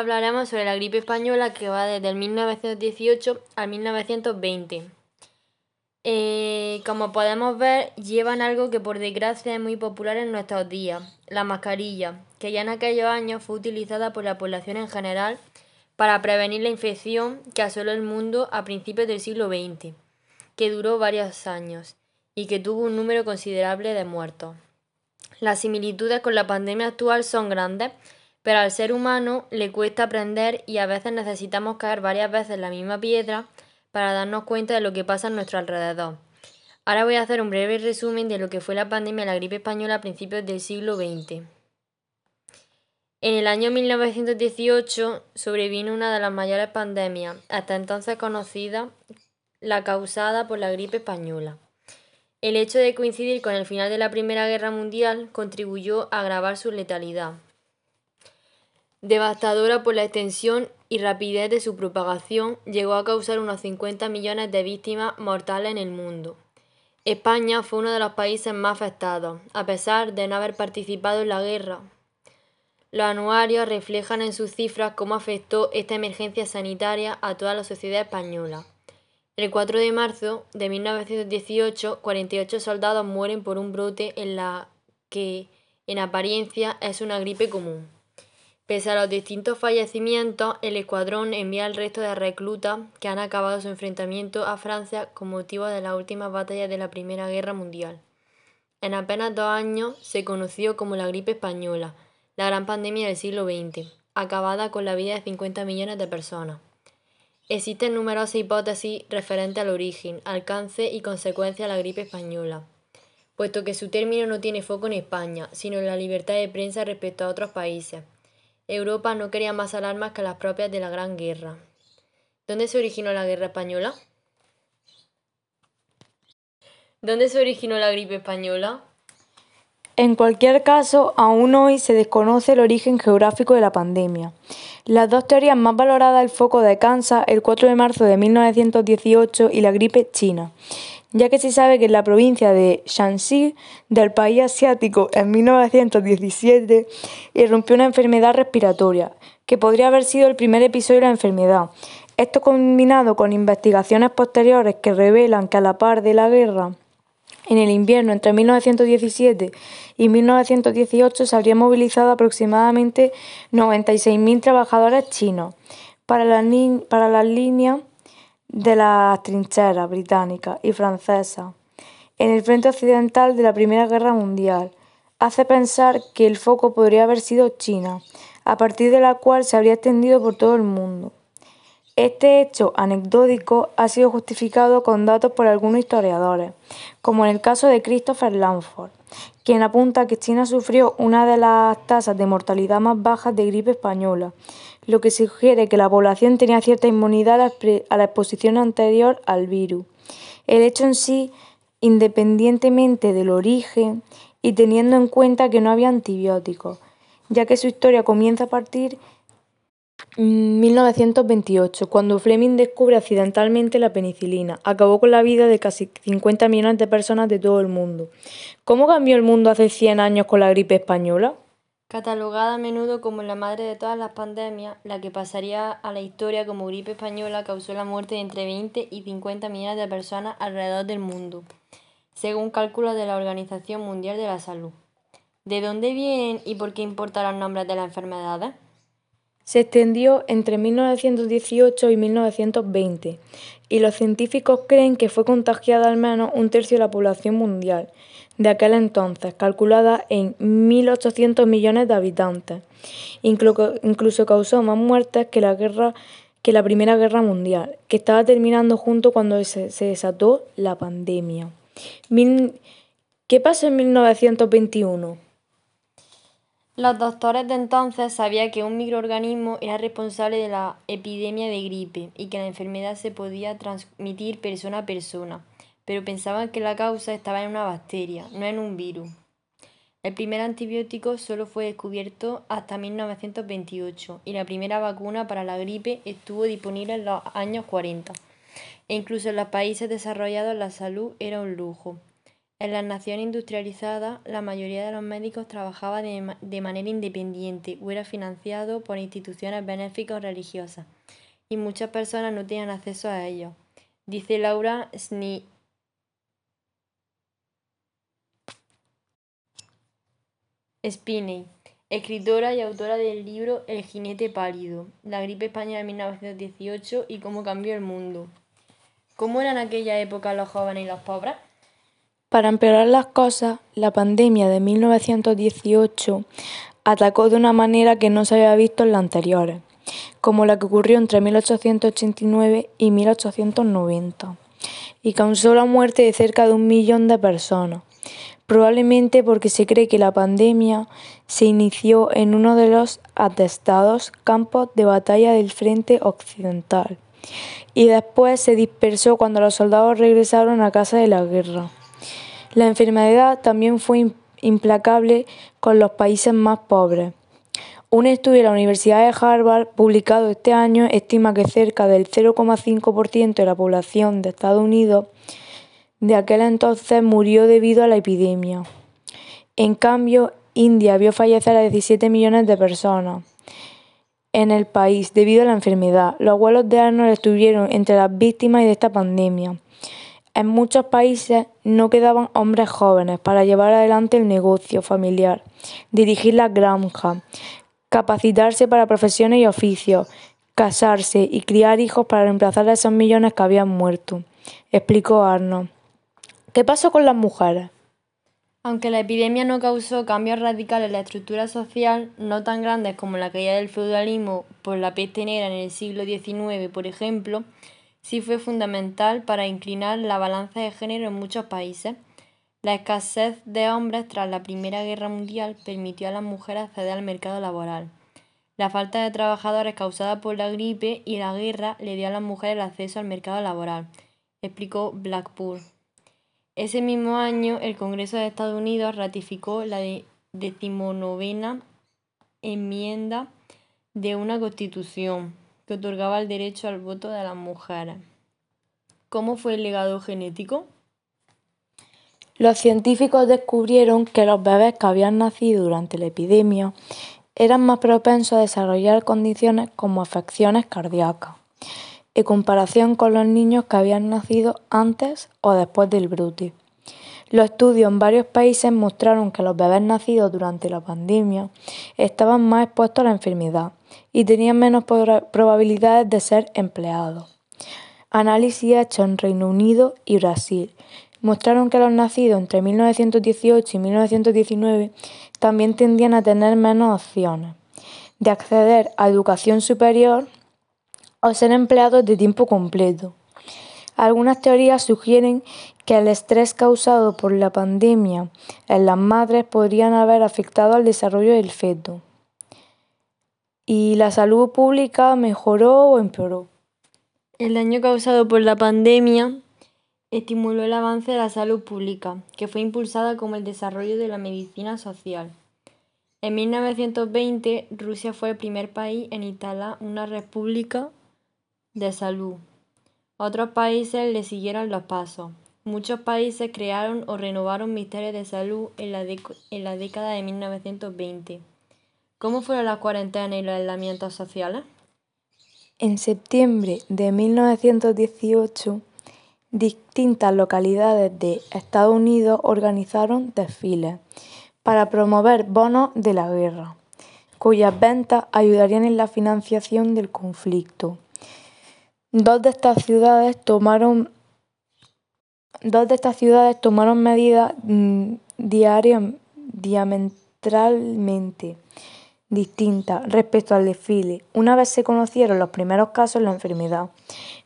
hablaremos sobre la gripe española que va desde el 1918 al 1920. Eh, como podemos ver, llevan algo que por desgracia es muy popular en nuestros días, la mascarilla, que ya en aquellos años fue utilizada por la población en general para prevenir la infección que asoló el mundo a principios del siglo XX, que duró varios años y que tuvo un número considerable de muertos. Las similitudes con la pandemia actual son grandes, pero al ser humano le cuesta aprender y a veces necesitamos caer varias veces en la misma piedra para darnos cuenta de lo que pasa a nuestro alrededor. Ahora voy a hacer un breve resumen de lo que fue la pandemia de la gripe española a principios del siglo XX. En el año 1918 sobrevino una de las mayores pandemias, hasta entonces conocida, la causada por la gripe española. El hecho de coincidir con el final de la Primera Guerra Mundial contribuyó a agravar su letalidad. Devastadora por la extensión y rapidez de su propagación, llegó a causar unos 50 millones de víctimas mortales en el mundo. España fue uno de los países más afectados, a pesar de no haber participado en la guerra. Los anuarios reflejan en sus cifras cómo afectó esta emergencia sanitaria a toda la sociedad española. El 4 de marzo de 1918, 48 soldados mueren por un brote en la que, en apariencia, es una gripe común. Pese a los distintos fallecimientos, el escuadrón envía al resto de reclutas que han acabado su enfrentamiento a Francia con motivo de las últimas batallas de la Primera Guerra Mundial. En apenas dos años se conoció como la gripe española, la gran pandemia del siglo XX, acabada con la vida de 50 millones de personas. Existen numerosas hipótesis referentes al origen, alcance y consecuencia de la gripe española, puesto que su término no tiene foco en España, sino en la libertad de prensa respecto a otros países. Europa no quería más alarmas que las propias de la Gran Guerra. ¿Dónde se originó la guerra española? ¿Dónde se originó la gripe española? En cualquier caso, aún hoy se desconoce el origen geográfico de la pandemia. Las dos teorías más valoradas el foco de Kansas el 4 de marzo de 1918 y la gripe china, ya que se sabe que en la provincia de Shanxi del país asiático en 1917 irrumpió una enfermedad respiratoria, que podría haber sido el primer episodio de la enfermedad. Esto combinado con investigaciones posteriores que revelan que a la par de la guerra en el invierno entre 1917 y 1918 se habrían movilizado aproximadamente 96.000 trabajadores chinos para las, para las líneas de las trincheras británicas y francesas en el frente occidental de la Primera Guerra Mundial. Hace pensar que el foco podría haber sido China, a partir de la cual se habría extendido por todo el mundo. Este hecho anecdótico ha sido justificado con datos por algunos historiadores, como en el caso de Christopher Lanford, quien apunta que China sufrió una de las tasas de mortalidad más bajas de gripe española, lo que sugiere que la población tenía cierta inmunidad a la exposición anterior al virus. El hecho en sí, independientemente del origen y teniendo en cuenta que no había antibióticos, ya que su historia comienza a partir 1928, cuando Fleming descubre accidentalmente la penicilina, acabó con la vida de casi 50 millones de personas de todo el mundo. ¿Cómo cambió el mundo hace 100 años con la gripe española? Catalogada a menudo como la madre de todas las pandemias, la que pasaría a la historia como gripe española causó la muerte de entre 20 y 50 millones de personas alrededor del mundo, según cálculos de la Organización Mundial de la Salud. ¿De dónde vienen y por qué importan los nombres de las enfermedades? Se extendió entre 1918 y 1920 y los científicos creen que fue contagiada al menos un tercio de la población mundial de aquel entonces, calculada en 1.800 millones de habitantes. Incluso causó más muertes que la guerra que la Primera Guerra Mundial, que estaba terminando junto cuando se, desató la pandemia. ¿Qué pasó en 1921? Los doctores de entonces sabían que un microorganismo era responsable de la epidemia de gripe y que la enfermedad se podía transmitir persona a persona, pero pensaban que la causa estaba en una bacteria, no en un virus. El primer antibiótico solo fue descubierto hasta 1928 y la primera vacuna para la gripe estuvo disponible en los años 40. E incluso en los países desarrollados la salud era un lujo. En las naciones industrializadas, la mayoría de los médicos trabajaba de, manera independiente o era financiado por instituciones benéficas religiosas, y muchas personas no tenían acceso a ellos. Dice Laura Sni Spinney, escritora y autora del libro El jinete pálido, la gripe española de 1918 y cómo cambió el mundo. ¿Cómo eran en aquella época los jóvenes y los pobres? Para empeorar las cosas, la pandemia de 1918 atacó de una manera que no se había visto en las anteriores, como la que ocurrió entre 1889 y 1890, y causó la muerte de cerca de un millón de personas probablemente porque se cree que la pandemia se inició en uno de los atestados campos de batalla del frente occidental y después se dispersó cuando los soldados regresaron a casa de la guerra. La enfermedad también fue implacable con los países más pobres. Un estudio de la Universidad de Harvard publicado este año estima que cerca del 0,5% de la población de Estados Unidos de aquel entonces murió debido a la epidemia. En cambio, India vio fallecer a 17 millones de personas en el país debido a la enfermedad. Los abuelos de Arnold estuvieron entre las víctimas de esta pandemia. En muchos países no quedaban hombres jóvenes para llevar adelante el negocio familiar, dirigir las granjas, capacitarse para profesiones y oficios, casarse y criar hijos para reemplazar a esos millones que habían muerto, explicó Arnold. ¿Qué pasó con las mujeres? Aunque la epidemia no causó cambios radicales en la estructura social, no tan grandes como la caída del feudalismo por la peste negra en el siglo XIX, por ejemplo, sí fue fundamental para inclinar la balanza de género en muchos países. La escasez de hombres tras la Primera Guerra Mundial permitió a las mujeres acceder al mercado laboral. La falta de trabajadores causada por la gripe y la guerra le dio a las mujeres el acceso al mercado laboral, explicó Blackpool. Ese mismo año, el Congreso de Estados Unidos ratificó la decimonovena enmienda de una constitución que otorgaba el derecho al voto de las mujeres. ¿Cómo fue el legado genético? Los científicos descubrieron que los bebés que habían nacido durante la epidemia eran más propensos a desarrollar condiciones como afecciones cardíacas en comparación con los niños que habían nacido antes o después del brote. Los estudios en varios países mostraron que los bebés nacidos durante la pandemia estaban más expuestos a la enfermedad y tenían menos probabilidades de ser empleados. Análisis hechos en Reino Unido y Brasil mostraron que los nacidos entre 1918 y 1919 también tendían a tener menos opciones de acceder a educación superior o ser empleados de tiempo completo. Algunas teorías sugieren que el estrés causado por la pandemia en las madres podrían haber afectado al desarrollo del feto. ¿Y la salud pública mejoró o empeoró? El daño causado por la pandemia estimuló el avance de la salud pública, que fue impulsada como el desarrollo de la medicina social. En 1920, Rusia fue el primer país en instalar una república de salud. Otros países le siguieron los pasos. Muchos países crearon o renovaron ministerios de salud en la, en la década de 1920. ¿Cómo fueron las cuarentenas y los aislamientos sociales? En septiembre de 1918, distintas localidades de Estados Unidos organizaron desfiles para promover bonos de la guerra, cuyas ventas ayudarían en la financiación del conflicto. Dos de estas ciudades tomaron dos de estas ciudades tomaron medidas mm, diametralmente distintas respecto al desfile, una vez se conocieron los primeros casos de la enfermedad.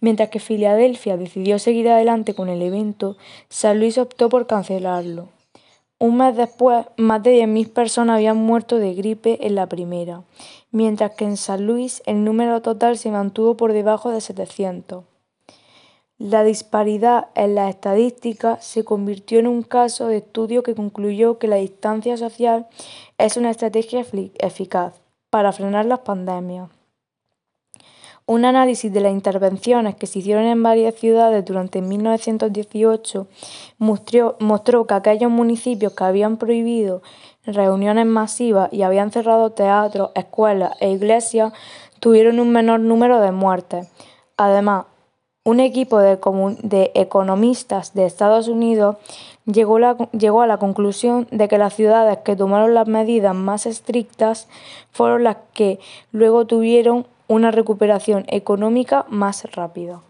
Mientras que Filadelfia decidió seguir adelante con el evento, San Luis optó por cancelarlo. Un mes después, más de 10.000 personas habían muerto de gripe en la primera, mientras que en San Luis el número total se mantuvo por debajo de 700. La disparidad en las estadísticas se convirtió en un caso de estudio que concluyó que la distancia social es una estrategia eficaz para frenar las pandemias. Un análisis de las intervenciones que se hicieron en varias ciudades durante 1918 mostró, mostró que aquellos municipios que habían prohibido reuniones masivas y habían cerrado teatros, escuelas e iglesias tuvieron un menor número de muertes. Además, un equipo de, economistas de Estados Unidos llegó, llegó, a la conclusión de que las ciudades que tomaron las medidas más estrictas fueron las que luego tuvieron una recuperación económica más rápida.